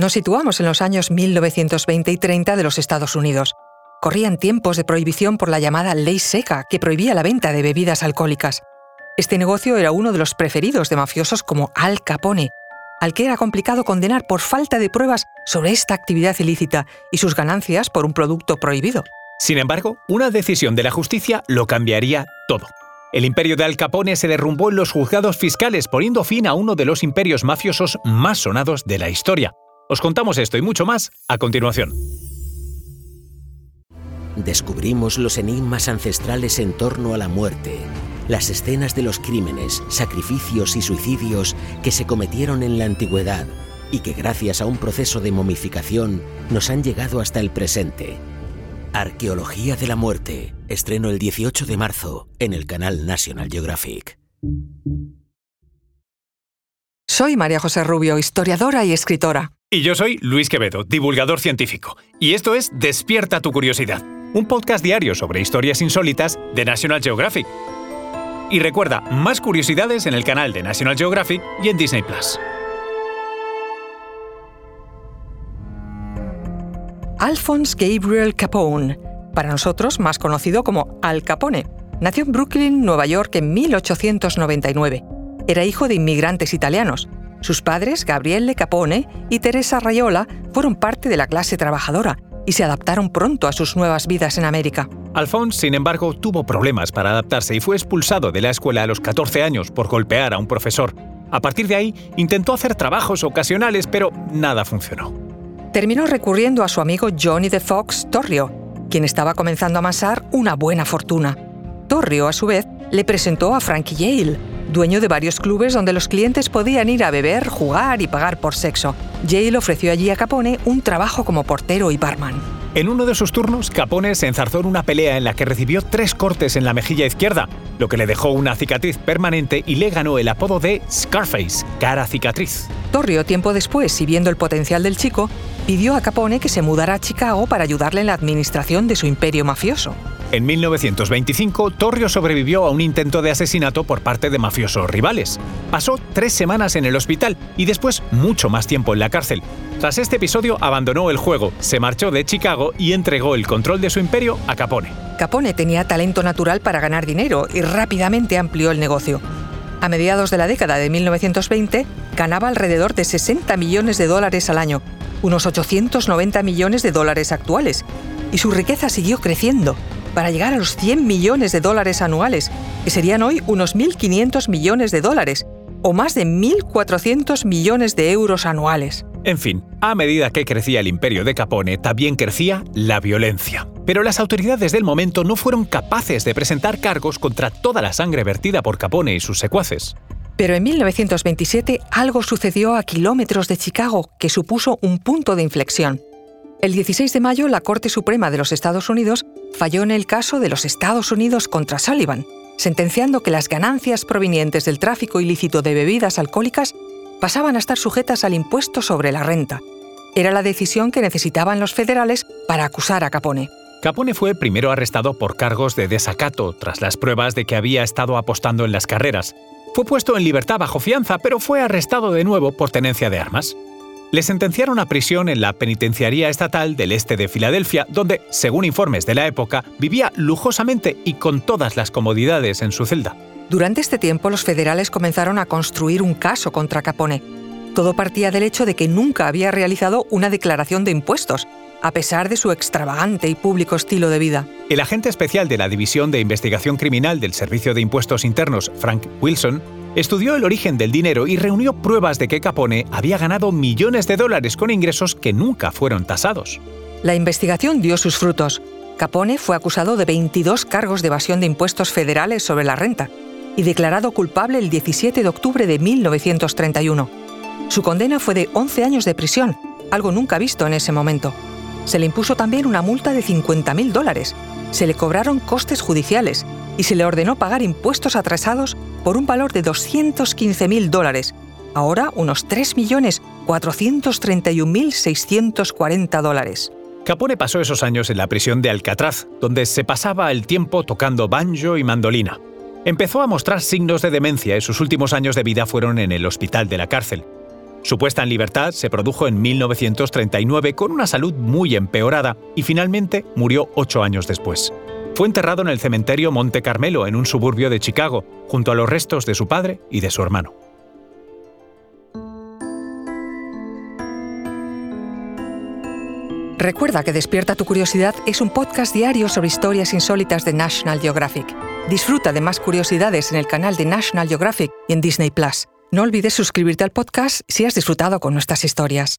Nos situamos en los años 1920 y 30 de los Estados Unidos. Corrían tiempos de prohibición por la llamada ley seca, que prohibía la venta de bebidas alcohólicas. Este negocio era uno de los preferidos de mafiosos como Al Capone, al que era complicado condenar por falta de pruebas sobre esta actividad ilícita y sus ganancias por un producto prohibido. Sin embargo, una decisión de la justicia lo cambiaría todo. El imperio de Al Capone se derrumbó en los juzgados fiscales, poniendo fin a uno de los imperios mafiosos más sonados de la historia. Os contamos esto y mucho más a continuación. Descubrimos los enigmas ancestrales en torno a la muerte, las escenas de los crímenes, sacrificios y suicidios que se cometieron en la antigüedad y que gracias a un proceso de momificación nos han llegado hasta el presente. Arqueología de la muerte, estreno el 18 de marzo en el canal National Geographic. Soy María José Rubio, historiadora y escritora. Y yo soy Luis Quevedo, divulgador científico. Y esto es Despierta tu curiosidad, un podcast diario sobre historias insólitas de National Geographic. Y recuerda, más curiosidades en el canal de National Geographic y en Disney Plus. Alphonse Gabriel Capone, para nosotros más conocido como Al Capone, nació en Brooklyn, Nueva York en 1899. Era hijo de inmigrantes italianos sus padres, Gabriele Capone y Teresa Rayola, fueron parte de la clase trabajadora y se adaptaron pronto a sus nuevas vidas en América. Alphonse, sin embargo, tuvo problemas para adaptarse y fue expulsado de la escuela a los 14 años por golpear a un profesor. A partir de ahí, intentó hacer trabajos ocasionales, pero nada funcionó. Terminó recurriendo a su amigo Johnny de Fox Torrio, quien estaba comenzando a amasar una buena fortuna. Torrio, a su vez, le presentó a Frankie Yale, dueño de varios clubes donde los clientes podían ir a beber, jugar y pagar por sexo. Jay le ofreció allí a Capone un trabajo como portero y barman. En uno de sus turnos, Capone se enzarzó en una pelea en la que recibió tres cortes en la mejilla izquierda, lo que le dejó una cicatriz permanente y le ganó el apodo de Scarface, cara cicatriz. Torrio, tiempo después, y viendo el potencial del chico, pidió a Capone que se mudara a Chicago para ayudarle en la administración de su imperio mafioso. En 1925, Torrio sobrevivió a un intento de asesinato por parte de mafiosos rivales. Pasó tres semanas en el hospital y después mucho más tiempo en la cárcel. Tras este episodio abandonó el juego, se marchó de Chicago y entregó el control de su imperio a Capone. Capone tenía talento natural para ganar dinero y rápidamente amplió el negocio. A mediados de la década de 1920, ganaba alrededor de 60 millones de dólares al año, unos 890 millones de dólares actuales, y su riqueza siguió creciendo para llegar a los 100 millones de dólares anuales, que serían hoy unos 1.500 millones de dólares, o más de 1.400 millones de euros anuales. En fin, a medida que crecía el imperio de Capone, también crecía la violencia. Pero las autoridades del momento no fueron capaces de presentar cargos contra toda la sangre vertida por Capone y sus secuaces. Pero en 1927 algo sucedió a kilómetros de Chicago que supuso un punto de inflexión. El 16 de mayo, la Corte Suprema de los Estados Unidos falló en el caso de los Estados Unidos contra Sullivan, sentenciando que las ganancias provenientes del tráfico ilícito de bebidas alcohólicas pasaban a estar sujetas al impuesto sobre la renta. Era la decisión que necesitaban los federales para acusar a Capone. Capone fue primero arrestado por cargos de desacato tras las pruebas de que había estado apostando en las carreras. Fue puesto en libertad bajo fianza, pero fue arrestado de nuevo por tenencia de armas le sentenciaron a prisión en la Penitenciaría Estatal del Este de Filadelfia, donde, según informes de la época, vivía lujosamente y con todas las comodidades en su celda. Durante este tiempo, los federales comenzaron a construir un caso contra Capone. Todo partía del hecho de que nunca había realizado una declaración de impuestos, a pesar de su extravagante y público estilo de vida. El agente especial de la División de Investigación Criminal del Servicio de Impuestos Internos, Frank Wilson, Estudió el origen del dinero y reunió pruebas de que Capone había ganado millones de dólares con ingresos que nunca fueron tasados. La investigación dio sus frutos. Capone fue acusado de 22 cargos de evasión de impuestos federales sobre la renta y declarado culpable el 17 de octubre de 1931. Su condena fue de 11 años de prisión, algo nunca visto en ese momento. Se le impuso también una multa de 50.000 dólares. Se le cobraron costes judiciales y se le ordenó pagar impuestos atrasados por un valor de 215.000 dólares, ahora unos 3.431.640 dólares. Capone pasó esos años en la prisión de Alcatraz, donde se pasaba el tiempo tocando banjo y mandolina. Empezó a mostrar signos de demencia y sus últimos años de vida fueron en el hospital de la cárcel. Su puesta en libertad se produjo en 1939 con una salud muy empeorada y finalmente murió ocho años después. Fue enterrado en el cementerio Monte Carmelo, en un suburbio de Chicago, junto a los restos de su padre y de su hermano. Recuerda que Despierta tu Curiosidad es un podcast diario sobre historias insólitas de National Geographic. Disfruta de más curiosidades en el canal de National Geographic y en Disney Plus. No olvides suscribirte al podcast si has disfrutado con nuestras historias.